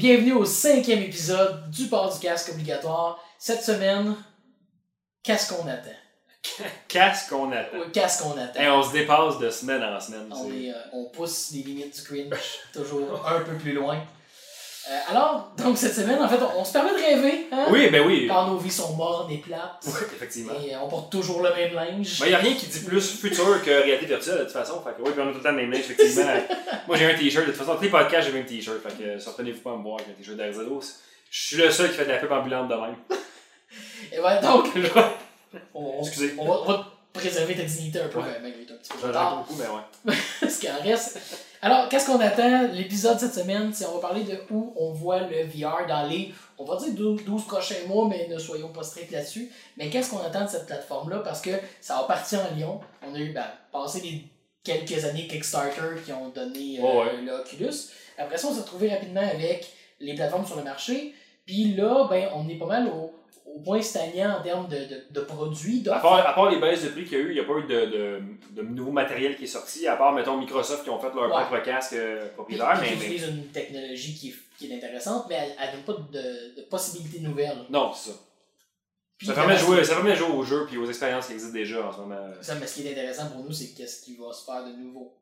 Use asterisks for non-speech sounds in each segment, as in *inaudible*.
bienvenue au cinquième épisode du port du casque obligatoire. Cette semaine, qu'est-ce qu'on attend? *laughs* Qu'est-ce qu'on attend? Qu'est-ce qu'on attend? Hey, on se dépasse de semaine en semaine. on, est, euh, on pousse les limites du cringe toujours un peu plus loin. Euh, alors, donc cette semaine, en fait, on, on se permet de rêver, hein? Oui, ben oui. Quand nos vies sont mortes et plates. Oui, effectivement. Et euh, on porte toujours le même linge. Mais il n'y a rien qui dit plus futur que réalité virtuelle de toute façon. Fait que oui, puis on a tout le temps le même linge, effectivement. *laughs* Moi j'ai un t-shirt, de toute façon, tous les podcasts j'ai le même t-shirt. Fait que euh, sortez-vous pas à me voir avec un t-shirt d'Arizado. Je suis le seul qui fait de la pub ambulante de même. Et ouais, donc, *laughs* on, on- Excusez. on va, on va préserver ta dignité un peu, Ouais. euh, malgré tout un petit peu ai retard. beaucoup, mais ouais. *laughs* ce qui en reste. Alors, qu'est-ce qu'on attend? L'épisode cette semaine, c'est on va parler de où on voit le VR dans les, on va dire 12, 12 prochains mois, mais ne soyons pas stricts là-dessus. Mais qu'est-ce qu'on attend de cette plateforme-là? Parce que ça a parti en Lyon. On a eu, ben, passé les quelques années Kickstarter qui ont donné euh, Oh ouais. l'Oculus. Après ça, on s'est retrouvé rapidement avec les plateformes sur le marché. Puis là, ben, on est pas mal au, au point stagnant en termes de, de, de produits, À part, à part les baisses de prix qu'il y a eu, il n'y a pas eu de, de, de nouveau matériel qui est sorti, à part, mettons, Microsoft qui ont fait leur Ouais. propre casque euh, propriétaire, puis mais, qui mais- utilise une technologie qui est, qui est intéressante, mais elle n'a pas de, de possibilités nouvelles. Non, c'est ça. Puis, Ça permet, de jouer, ça permet de jouer aux jeux puis aux expériences qui existent déjà en ce moment. Ça, mais ce qui est intéressant pour nous, c'est qu'est-ce qui va se faire de nouveau.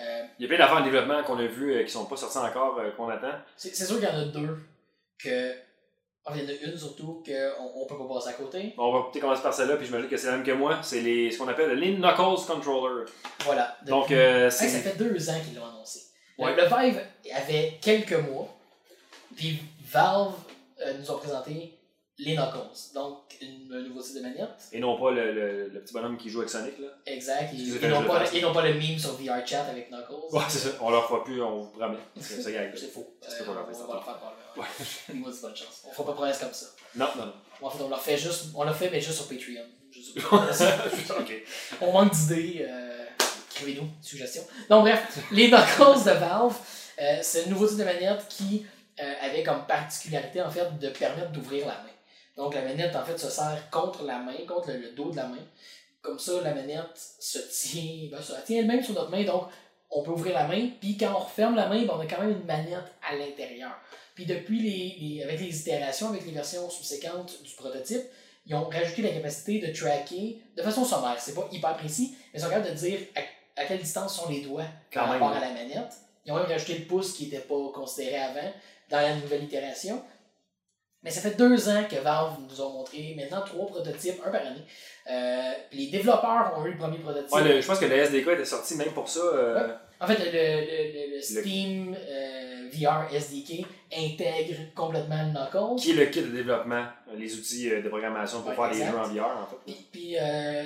Euh, Il y a plein d'affaires en développement qu'on a vues euh, qui sont pas sorties encore, euh, qu'on attend. c'est sûr qu'il y en a deux que. Enfin, il y en a une surtout qu'on on peut pas passer à côté. Bon, on va peut-être commencer par celle-là, puis j'imagine que c'est la même que moi. C'est les, ce qu'on appelle le Lean Knuckles Controller. Voilà. Donc, euh, Hey, ça fait deux ans qu'ils l'ont annoncé. Ouais. Le, Vive avait quelques mois, puis Valve euh, nous a présenté les Knuckles. Donc, une, un nouveau type de manette. Et non pas le, le, le petit bonhomme qui joue avec Sonic, là. Exact. Et, Excusez, et non je le pas, non le meme sur VR Chat avec Knuckles. Ouais, c'est ça. On leur fera plus, on vous promet. C'est faux. Peut Euh, pas leur on va leur faire probablement. Ouais. *laughs* Moi, c'est bonne chance. On fera pas de promesse comme ça. Non, non, non. En fait, on leur fait juste. On l'a fait, mais juste sur Patreon. *laughs* On manque d'idées. Euh, Écrivez-nous, suggestions. Donc, bref, les Knuckles de Valve, euh, c'est un nouveau type de manette qui euh, avait comme particularité, en fait, de permettre d'ouvrir la main. Donc, la manette, en fait, se sert contre la main, contre le, le dos de la main. Comme ça, la manette se tient, ben, se tient elle-même sur notre main. Donc, on peut ouvrir la main. Puis, quand on referme la main, ben, on a quand même une manette à l'intérieur. Puis, depuis les, les- avec les itérations, avec les versions subséquentes du prototype, ils ont rajouté la capacité de tracker de façon sommaire. C'est pas hyper précis, mais ils sont capables de dire à, à quelle distance sont les doigts Quand par même. rapport à la manette. Ils ont même rajouté le pouce qui n'était pas considéré avant dans la nouvelle itération. Mais ça fait deux ans que Valve nous a montré maintenant trois prototypes, un par année. Euh, les développeurs ont eu le premier prototype. Ouais, le- je pense que le SDK était sorti même pour ça. euh, En fait, le, le- le- Steam euh, VR SDK intègre complètement le Knuckles. Qui est le kit de développement, euh, les outils de programmation pour Ouais, faire des exact. jeux en VR, en fait. Puis, puis,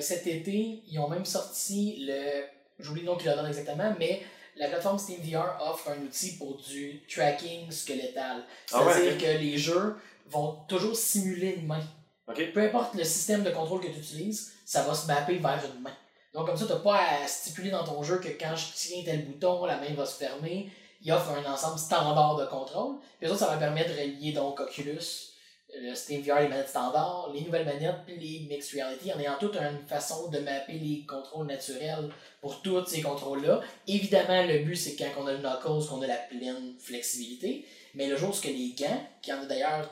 cet été, ils ont même sorti le. J'oublie le nom qu'ils leur donnent exactement, mais la plateforme Steam VR offre un outil pour du tracking squelettal. Ah ouais, C'est-à-dire que les jeux vont toujours simuler une main. Peu importe le système de contrôle que tu utilises, ça va se mapper vers une main. Donc, comme ça, tu n'as pas à stipuler dans ton jeu que quand je tiens tel bouton, la main va se fermer. Il offre un ensemble standard de contrôle. Puis autres, ça va permettre de relier donc Oculus, le Steam VR, les manettes standards, les nouvelles manettes, puis les Mixed Reality, en ayant toute une façon de mapper les contrôles naturels pour tous ces contrôles-là. Évidemment, le but, c'est quand on a le Knuckles, qu'on a la pleine flexibilité. Mais le jour où ce que les gants, qui en a d'ailleurs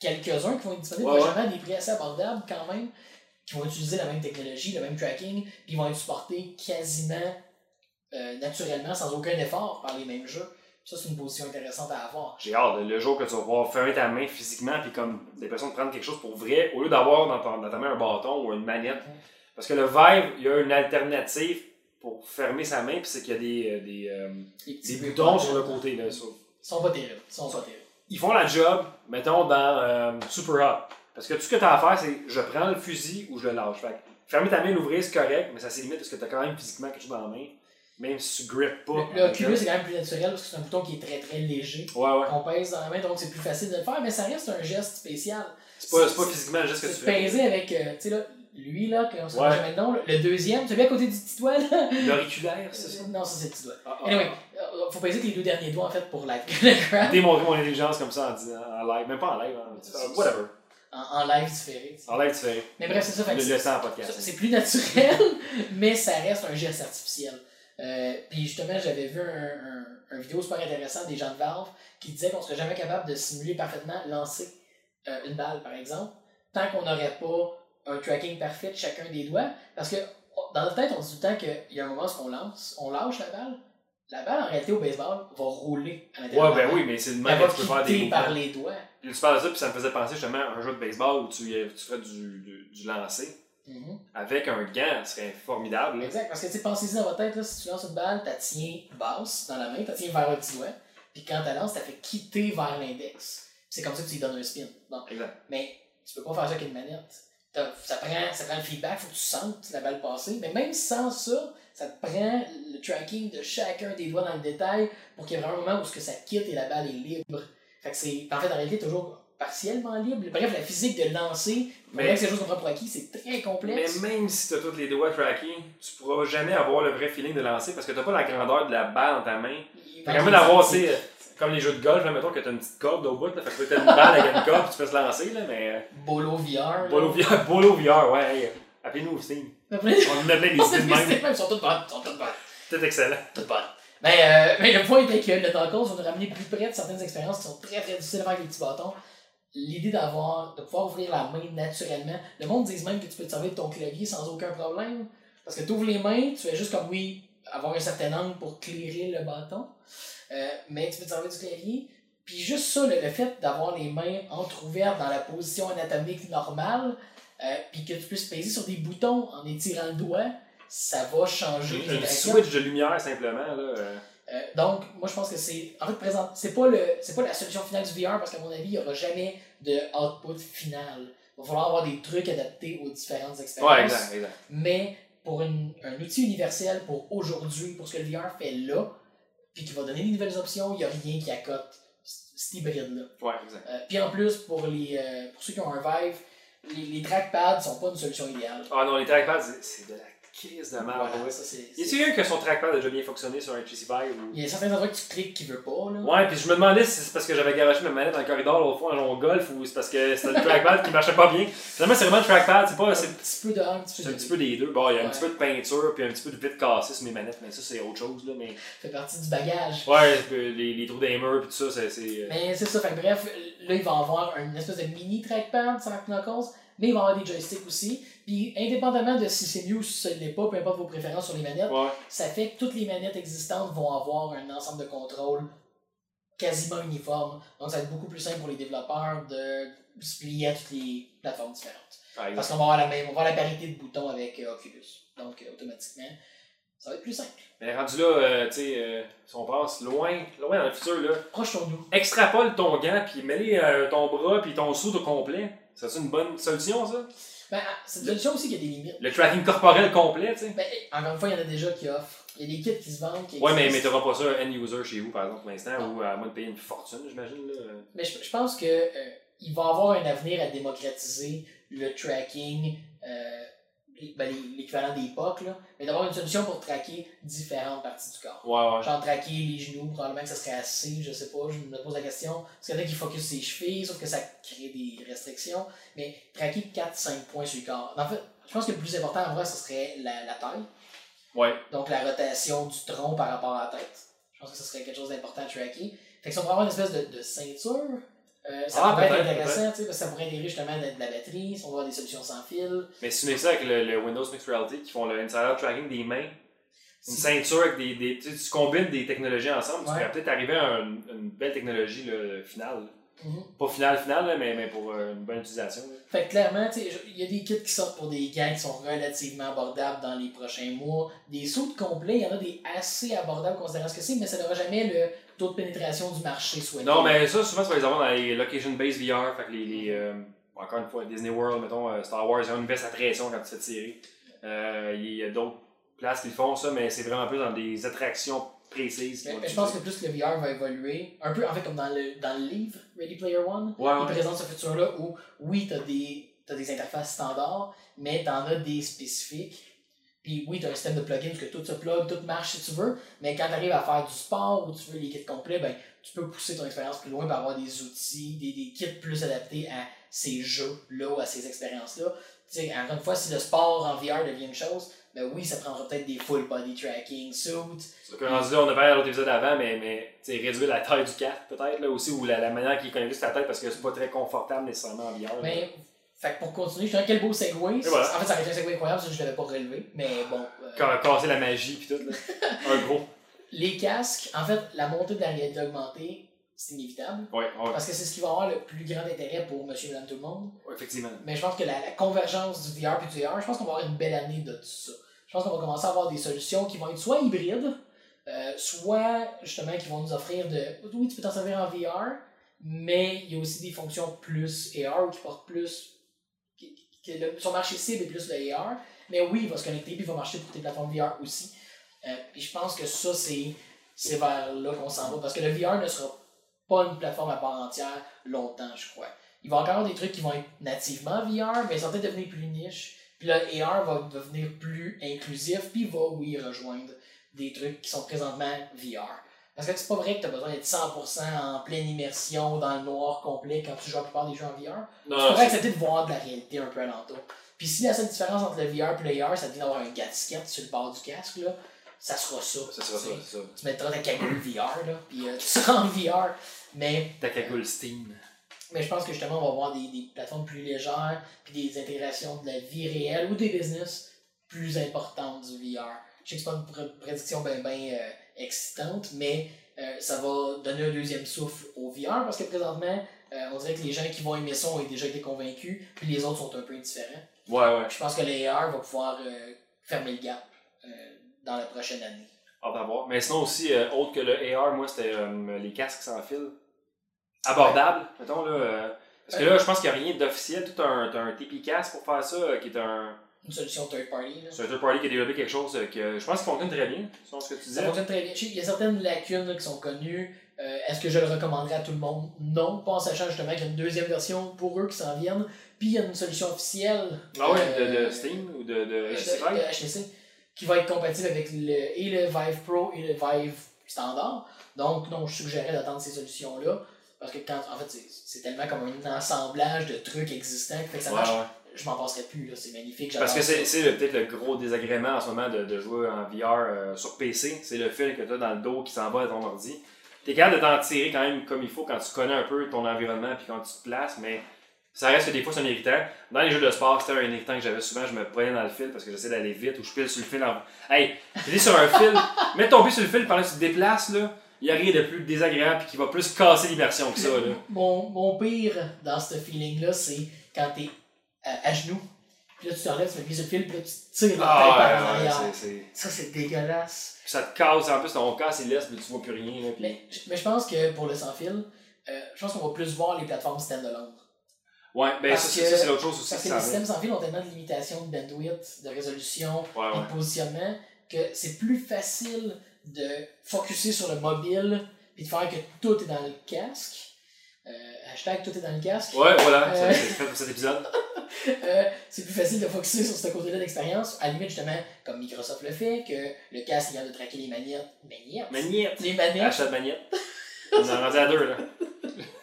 quelques-uns qui vont être disponibles Ouais, ouais. des prix assez abordables quand même, qui vont utiliser la même technologie, le même tracking, puis ils vont être supportés quasiment euh, naturellement, sans aucun effort, par les mêmes jeux. Ça, c'est une position intéressante à avoir. J'ai hâte, le jour que tu vas pouvoir fermer ta main physiquement, puis comme l'impression de prendre quelque chose pour vrai, au lieu d'avoir dans, ta main un bâton ou une manette. Parce que le Vive, il y a une alternative pour fermer sa main, puis c'est qu'il y a des, euh, des, euh, des boutons boutons sur le côté. Là, sur- Ils sont pas terribles. Ils sont pas terribles. Ils font la job, mettons, dans euh, Super Hot. Parce que tout ce que tu as à faire, c'est je prends le fusil ou je le lâche. Fait que fermer ta main, l'ouvrir, c'est correct, mais ça c'est limite parce que tu as quand même physiquement quelque chose dans la main. Même si tu grippes pas. Le, le Oculus est quand même plus naturel parce que c'est un bouton qui est très très léger. Ouais, ouais. qu'on pèse dans la main, donc c'est plus facile de le faire, mais ça reste un geste spécial. C'est pas, c'est pas physiquement juste que tu C'est fais. peser avec, euh, tu sais là, lui là, qu'on se Ouais. jamais le nom, là, le deuxième, celui à côté du petit doigt là. L'auriculaire, c'est ça? Non, ça c'est le petit doigt. Ah, ah, Anyway, euh, faut peser les deux derniers doigts en fait pour grab. *laughs* démontrer mon intelligence comme ça en, disant- en live, même pas en live, hein, euh, whatever. En, en live différé. En live, tu fais Mais bref, c'est ça. le, le c'est- temps en podcast. C'est plus naturel, *laughs* mais ça reste un geste artificiel. Euh, puis justement, j'avais vu un, un, un vidéo super intéressant des gens de Valve qui disaient qu'on serait jamais capable de simuler parfaitement lancer euh, une balle, par exemple, tant qu'on n'aurait pas un tracking parfait de chacun des doigts. Parce que oh, dans notre tête, on dit tout le temps qu'il y a un moment où on lance, on lâche la balle. La balle, en réalité, au baseball, va rouler à l'intérieur. Ouais, ben oui, mais c'est le même que tu peux faire des par les doigts. Puis tu parles de ça, puis ça me faisait penser justement à un jeu de baseball où tu, tu ferais du, du, du lancer. Mhm. Avec un gant, ce serait formidable. Exact, parce que tu sais, pensez-y dans votre tête, là, si tu lances une balle, tu la tiens basse dans la main, tu la tiens vers le petit doigt, puis quand tu la lances, tu la fais quitter vers l'index. C'est comme ça que tu lui donnes un spin. Bon. Exact. Mais tu peux pas faire ça avec une manette. Ça prend, ça prend le feedback, faut que tu sentes la balle passer. Mais même sans ça, ça te prend le tracking de chacun des doigts dans le détail pour qu'il y ait vraiment un moment où ce que ça quitte et la balle est libre. Fait que c'est, en fait, en réalité, toujours partiellement libre. Bref, la physique de lancer, Mais- mais que c'est chose qu'on prend pour acquis, c'est très complexe. Mais même si tu as tous les doigts trackés, tu pourras jamais avoir le vrai feeling de lancer parce que tu pas la grandeur de la balle dans ta main. Il Fait va qu'à moins d'avoir, tu sais, comme les jeux de golf, là, mettons que tu as une petite corde au bout, là, fait que tu as une balle avec une corde puis tu peux se lancer, là, mais. euh, Bolo VR. Bolo VR, *laughs* Bolo VR, ouais, hey, appelez-nous là. *laughs* On en a plein des *laughs* idées de même. Ils sont toutes bonnes, ils sont toutes bonnes. C'est excellent. Toutes bonnes. Mais, euh, mais le point est que le Knuckles va nous ramener plus près de certaines expériences qui sont très très difficiles à faire avec les petits bâtons. L'idée d'avoir, de pouvoir ouvrir la main naturellement. Le monde dit même que tu peux te servir de ton clavier sans aucun problème. Parce que tu ouvres les mains, tu fais juste comme oui, avoir un certain angle pour clairer le bâton. Euh, mais tu peux te servir du clavier. Puis juste ça, le, le fait d'avoir les mains entrouvertes dans la position anatomique normale, euh, puis que tu puisses peser sur des boutons en étirant le doigt, ça va changer Un switch de lumière simplement, là. Euh, donc, moi, je pense que c'est. En fait, présent, c'est pas, le, c'est pas la solution finale du VR parce qu'à mon avis, il n'y aura jamais de output final. Il va falloir avoir des trucs adaptés aux différentes expériences. Ouais, exact, exact. Mais pour une- un outil universel pour aujourd'hui, pour ce que le VR fait là, puis qui va donner des nouvelles options, il n'y a rien qui accote cet hybride-là. Ouais, exact. Euh, puis en plus, pour, les, euh, pour ceux qui ont un Vive, les, les trackpads sont pas une solution idéale. Ah non, les trackpads, c'est- c'est de la crise de merde. Voilà, ça, c'est, Y a-t-il un que son trackpad a déjà bien fonctionné sur un Vive ou... Il y a certains endroits que tu cliques qui veut pas. Là. Ouais, puis je me demandais si c'est parce que j'avais garoché ma manette dans le corridor l'autre fois en jouant au golf ou c'est parce que c'était le trackpad qui marchait pas bien. Finalement, c'est vraiment le trackpad, c'est pas. un C'est petit peu de un petit peu un petit peu des deux. Bon, il y a un Ouais. petit peu de peinture puis un petit peu de vide cassé sur mes manettes, mais ça, c'est autre chose, là. Mais... fait partie du bagage. Ouais, les, les trous des murs puis tout ça, c'est. euh, Mais c'est ça, fait bref, là, il va avoir une espèce de mini trackpad sans Knuckles, mais il va avoir des joysticks aussi. Puis, indépendamment de si c'est mieux ou si ce n'est pas, peu importe vos préférences sur les manettes, Ouais. ça fait que toutes les manettes existantes vont avoir un ensemble de contrôles quasiment uniforme. Donc, ça va être beaucoup plus simple pour les développeurs de se plier à toutes les plateformes différentes. exemple. Parce qu'on va avoir la même, on va avoir la parité de boutons avec euh, Oculus. Donc, euh, automatiquement, ça va être plus simple. Mais rendu là, euh, tu sais, si on pense loin, loin dans le futur, là, Proche sur nous. extrapole ton gant puis euh, ton bras puis ton sou au complet. C'est une bonne solution, ça? Ben, ah, c'est une solution aussi qu'il y a des limites. Le tracking corporel complet, tu sais. Ben, encore une fois, il y en a déjà qui offrent. Il y a des kits qui se vendent. Qui Ouais, mais, mais t'auras pas ça end user chez vous, par exemple, pour l'instant, ou à moins de payer une fortune, j'imagine. Là. Mais je, je pense que euh, il va y avoir un avenir à démocratiser le tracking, euh, ben, l'équivalent des POC, là, mais d'avoir une solution pour traquer différentes parties du corps. Ouais, ouais. Genre traquer les genoux, probablement que ça serait assez, je sais pas, je me pose la question. Parce qu'il y en a qui focus ses chevilles, sauf que ça crée des restrictions. Mais traquer 4-5 points sur le corps. En fait, je pense que le plus important en vrai, ce serait la, la taille. Ouais. Donc la rotation du tronc par rapport à la tête. Je pense que ce serait quelque chose d'important à tracker. Fait que si on pourrait avoir une espèce de, de ceinture, euh, ça Ah, pourrait être intéressant, parce que ça pourrait intégrer justement de, la batterie, si on avoir des solutions sans fil. Mais si tu mets ça avec le, le Windows Mixed Reality qui font le insider tracking des mains, une ceinture avec des. des tu, combines des technologies ensemble, tu pourrais peut-être arriver à un- une belle technologie là, finale. Mhm. Pas finale, finale, là, mais, mais pour euh, une bonne utilisation. là. Fait que clairement, il y a des kits qui sortent pour des gants qui sont relativement abordables dans les prochains mois. Des sauts complets, il y en a des assez abordables considérant ce que c'est, mais ça n'aura jamais le taux de pénétration du marché souhaité. Non, mais ça, souvent, tu vas les avoir dans les location-based VR. Fait que les. les, euh, encore une fois, Disney World, mettons, euh, Star Wars, ils ont une veste à pression quand tu fais tirer. Euh, Il y a d'autres places qui font, ça, mais c'est vraiment plus dans des attractions précises. qui Mais- je pense que plus le VR va évoluer, un peu en fait comme dans le, dans le livre Ready Player One, Ouais, il ouais. présente ce futur-là où, oui, tu as des, t'as des interfaces standards, mais tu en as des spécifiques. Puis oui, tu as un système de plugins que tout se plug, tout marche si tu veux, mais quand tu arrives à faire du sport ou tu veux les kits complets, ben, tu peux pousser ton expérience plus loin pour avoir des outils, des, des kits plus adaptés à ces jeux-là ou à ces expériences-là. Tu sais, encore une fois, si le sport en VR devient une chose, ben oui, ça prendra peut-être des full body tracking, suits. C'est que rendu là, on a parlé à l'autre épisode avant, mais, mais réduire la taille du casque peut-être, là aussi, ou la, la manière qu'il connecte la tête parce que c'est pas très confortable nécessairement en VR. Mais, fait que pour continuer, je dirais quel beau segway. voilà. En fait, ça aurait été un segway incroyable si je l'avais pas relevé, mais bon. euh, casser la magie pis tout, là. *laughs* un gros. Les casques, en fait, la montée de la réalité augmentée, c'est inévitable. Ouais, ouais, Parce que c'est ce qui va avoir le plus grand intérêt pour monsieur, madame, tout le monde. ouais, effectivement. Mais je pense que la, la convergence du VR et du AR, je pense qu'on va avoir une belle année de tout ça. Je pense qu'on va commencer à avoir des solutions qui vont être soit hybrides, euh, soit justement qui vont nous offrir de. Oui, tu peux t'en servir en VR, mais il y a aussi des fonctions plus AR ou qui portent plus. qui- le- son marché cible est plus le AR. Mais oui, il va se connecter puis il va marcher pour tes plateformes VR aussi. Euh, puis je pense que ça, c'est c'est vers là qu'on s'en va. Parce que le VR ne sera pas une plateforme à part entière longtemps, je crois. Il va encore avoir des trucs qui vont être nativement VR, mais ils vont peut-être devenir plus niche. Puis le AR va devenir plus inclusif, puis il va, oui, rejoindre des trucs qui sont présentement VR. Parce que c'est pas vrai que tu as besoin d'être 100% en pleine immersion, dans le noir complet, quand tu joues à la plupart des jeux en VR. Non, Tu pourrais c'est- accepter de voir de la réalité un peu alentour. Puis si la seule différence entre le VR et le AR, ça devient d'avoir un gasket sur le bord du casque, là, ça sera ça. ça sera ça, ça. Tu mettras ta cagoule VR, là, puis euh, tu seras en VR. Mais Ta cagoule Steam. mais je pense que justement, on va avoir des, des plateformes plus légères, puis des intégrations de la vie réelle ou des business plus importantes du VR. Je sais que c'est pas une pr- prédiction bien ben, euh, excitante, mais euh, ça va donner un deuxième souffle au VR parce que présentement, euh, on dirait que les gens qui vont aimer ça ont déjà été convaincus, puis les autres sont un peu indifférents. Ouais, ouais. Je pense que le AR va pouvoir euh, fermer le gap euh, dans la prochaine année. Hâte. Mais sinon aussi, euh, autre que le AR, moi, c'était euh, les casques sans fil. Abordables, mettons, là. euh, parce que là, je pense qu'il n'y a rien d'officiel. Tout un, t'as un TP casque pour faire ça, qui est un. Une solution third party. C'est un third party qui a développé quelque chose que je pense qu'il fonctionne très bien, selon ce que tu Ça disais. fonctionne très bien. Qu'il y a certaines lacunes là, qui sont connues. Euh, Est-ce que je le recommanderais à tout le monde? Non, pas en sachant justement qu'il y a une deuxième version pour eux qui s'en viennent. Puis il y a une solution officielle. Ah ouais, de, euh, de Steam ou de, de de- HTC de Vive? HTC, qui va être compatible avec le, et le Vive Pro et le Vive standard. Donc, non, je suggérerais d'attendre ces solutions-là. Parce que quand, en fait, c'est- tellement comme un assemblage de trucs existants fait que ça Ouais, marche. ouais. Je m'en passerai plus, là. C'est magnifique. Parce que c'est peut-être le gros désagrément en ce moment de, de jouer en VR euh, sur PC. C'est le fil que tu as dans le dos qui s'en va à ton ordi. Tu es capable de t'en tirer quand même comme il faut quand tu connais un peu ton environnement puis quand tu te places, mais ça reste que des fois c'est un irritant. Dans les jeux de sport, c'était un irritant que j'avais souvent. Je me prenais dans le fil parce que j'essaie d'aller vite ou je pile sur le fil. En... Hey, tu es sur un fil, *laughs* mets ton pied sur le fil pendant que tu te déplaces, là. Il n'y a rien de plus désagréable puis qui va plus casser l'immersion que ça. Là. Mon, mon pire dans ce feeling-là, c'est quand t'es à, à genoux. Puis là, tu te relèves, tu mets le pied sur le fil, puis là, tu tires la tête par Ah, ouais, Ça, c'est dégueulasse. Puis ça te casse, en plus ton casse il laisse, mais tu vois plus rien. Là, puis- Mais, mais je pense que pour le sans-fil, euh, je pense qu'on va plus voir les plateformes stand-alone. Ouais, ben Parce ça, c'est l'autre chose aussi Parce que les vient. systèmes sans fil ont tellement de limitations de bandwidth, de résolution Ouais, et ouais. de positionnement que c'est plus facile de focuser sur le mobile et de faire que tout est dans le casque. Euh, hashtag tout est dans le casque. Ouais, voilà, Euh. c'est fait pour cet *laughs* épisode. Euh, c'est plus facile de focuser sur ce côté-là d'expérience. À la limite, justement, comme Microsoft le fait, que le casque capable de traquer les manettes. Manettes? Magnette. Les manettes. De magnette. On en rendu à deux, là. *laughs*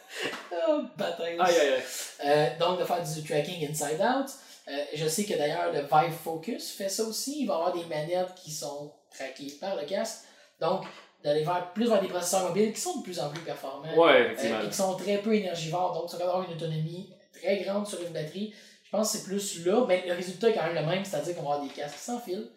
Oh. Aïe, aïe, aïe. Euh, donc, de faire du tracking inside out. Euh, je sais que d'ailleurs, le Vive Focus fait ça aussi. Il va y avoir des manettes qui sont traquées par le casque. Donc, d'aller vers, plus vers des processeurs mobiles qui sont de plus en plus performants. Ouais, euh, effectivement. et qui sont très peu énergivores. Donc, ça va avoir une autonomie très grande sur une batterie. Je pense que c'est plus là. Mais le résultat est quand même le même, c'est-à-dire qu'on va avoir des casques sans fil.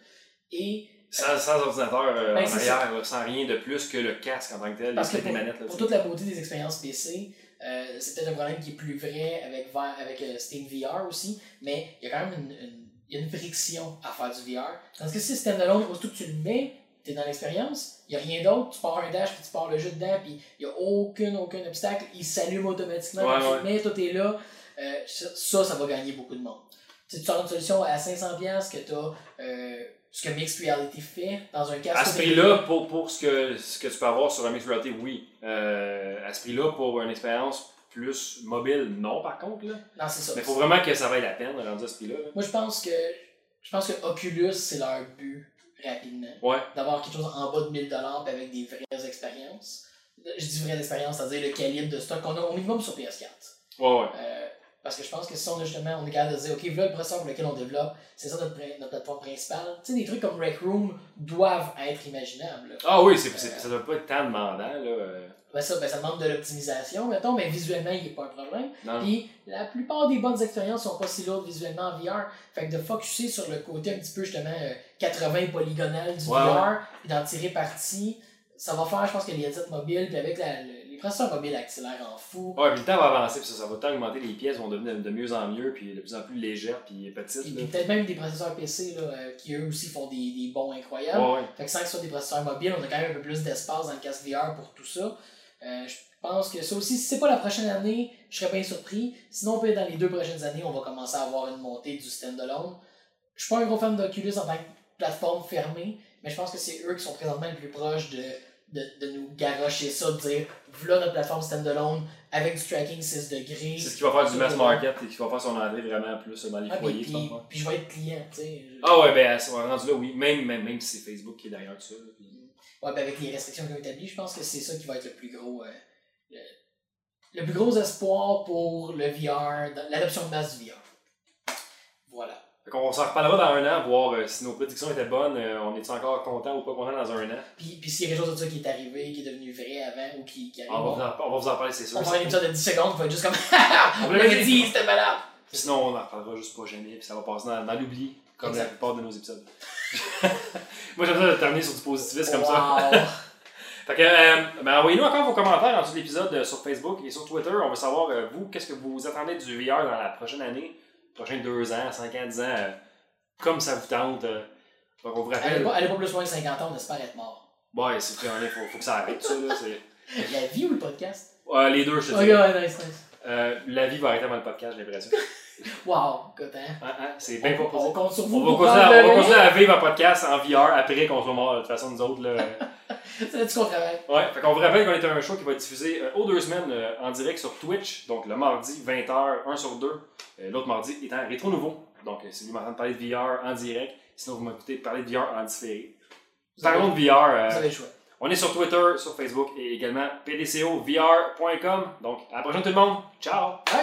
Et Sans, sans ordinateur euh, Ben, en arrière, sans rien de plus que le casque en tant que tel, Parce que pour, toute la beauté des expériences PC, euh, c'est peut-être un problème qui est plus vrai avec, avec euh, Steam VR aussi, mais il y a quand même une, une, il y a une friction à faire du VR. Tandis que si c'est standalone, aussitôt que tu le mets, tu es dans l'expérience, il n'y a rien d'autre, tu pars un dash, puis tu pars le jeu dedans, puis il n'y a aucun, aucun obstacle, il s'allume automatiquement Ouais, tu ouais. le mets, tout est là. Euh, ça, ça va gagner beaucoup de monde. Tu sors une solution à 500$ que tu as euh, ce que Mixed Reality fait dans un casque. À ce prix-là, pour, pour ce, que, ce que tu peux avoir sur un Mixed Reality, oui. Euh, à ce prix-là, pour une expérience plus mobile, non, par contre. Là. Non, c'est ça. Mais il faut vraiment que ça vaille la peine, rendu à ce prix-là. là. Moi, je pense que Je pense que Oculus, c'est leur but rapidement. Ouais. D'avoir quelque chose en bas de 1000$ puis avec des vraies expériences. Je dis vraies expériences, c'est-à-dire le calibre de stock qu'on a au minimum sur PS4. Ouais, ouais. Euh, parce que je pense que si on a justement, on est capable de dire, OK, voilà le processeur pour lequel on développe, c'est ça notre, notre plateforme principale. Tu sais, des trucs comme Rec Room doivent être imaginables. là. Ah oui, c'est, c'est- ça doit pas être tant demandant, là. euh. Ben ça, ben ça demande de l'optimisation, mettons, mais visuellement, il n'y a pas un problème. Non. Puis la plupart des bonnes expériences sont pas si lourdes visuellement en VR. Fait que de focuser sur le côté un petit peu justement euh, 80 polygonal du VR, puis d'en tirer parti, ça va faire, je pense que les headsets mobiles, puis avec la- le- les processeurs mobiles accélèrent en fou. Ouais, puis le temps va avancer, puis ça, ça va tant augmenter, les pièces vont devenir de mieux en mieux, puis de plus en plus légères, puis petites. Puis peut-être même des processeurs PC là, euh, qui eux aussi font des, des bons incroyables. Ouais, ouais. Fait que sans que ce soit des processeurs mobiles, on a quand même un peu plus d'espace dans le casque VR pour tout ça. Euh, je pense que ça aussi, si c'est pas la prochaine année, je serais bien surpris. Sinon, peut-être dans les deux prochaines années, on va commencer à avoir une montée du standalone. Je suis pas un gros fan d'Oculus en tant que plateforme fermée, mais je pense que c'est eux qui sont présentement le plus proches de, de, de nous garocher ça, de dire voilà notre plateforme standalone avec du tracking 6 degrés. C'est ce qui va faire du mass market et qui va faire son entrée vraiment plus dans les Ah, puis, foyers, je puis, je vais être client, tu sais. Ah ouais, ben, ça va rendu là, oui. Même, même, même si c'est Facebook qui est derrière tout ça. puis- Ouais, ben avec les restrictions qu'ils ont établies, je pense que c'est ça qui va être le plus gros. euh, le, le plus gros espoir pour le VR, l'adoption de masse du VR. Qu'on s'en reparlera dans un an, voir euh, si nos prédictions étaient bonnes, euh, on est encore content ou pas content dans un an? Puis, puis s'il y a quelque chose de ça qui est arrivé, qui est devenu vrai avant ou qui, qui arrive, On va, on, vous en, on va vous en parler, c'est sûr. on va faire un épisode de 10 secondes qui va être juste comme *laughs* On l'avait dit. c'était malade! Sinon, on n'en reparlera juste pas jamais, puis ça va passer dans, dans l'oubli, comme la plupart de nos épisodes. *laughs* Moi, j'aime ça de terminer sur du positivisme comme ça. *laughs* Fait que, euh, ben, envoyez-nous encore vos commentaires en dessous de l'épisode sur Facebook et sur Twitter. On veut savoir, vous, qu'est-ce que vous attendez du VR dans la prochaine année, prochains 2 ans, 5 ans, 10 ans, euh, comme ça vous tente. euh. Donc, on vous Elle rappelle. est pas, pas plus loin de 50 ans, on espère être mort. Ouais, c'est plus il faut, faut que ça arrête, ça. Là, *laughs* La vie ou le podcast? Les deux, je te Ok, dis. ouais, nice, nice. Euh, la vie va arrêter avant le podcast, j'ai l'impression. *laughs* Wow, écoute, hein. Hein, hein, c'est bien On, proposé. on compte sur vous. On va, pour continuer à, prendre on va le continuer à vivre un podcast en VR après qu'on soit mort. De toute façon, nous autres, là. *laughs* C'est là-dessus qu'on travaille. Ouais, fait qu'on vous rappelle qu'on est un show qui va être diffusé euh, aux deux semaines euh, en direct sur Twitch, donc le mardi 20h, un sur deux. Euh, L'autre mardi étant rétro nouveau. Donc, euh, si vous m'entendez parler de VR en direct, sinon vous m'écoutez parler de VR en différé. Parlons de VR. Vous avez le choix. on est sur Twitter, sur Facebook et également pdcovr.com. Donc, à la prochaine tout le monde. Ciao! Bye!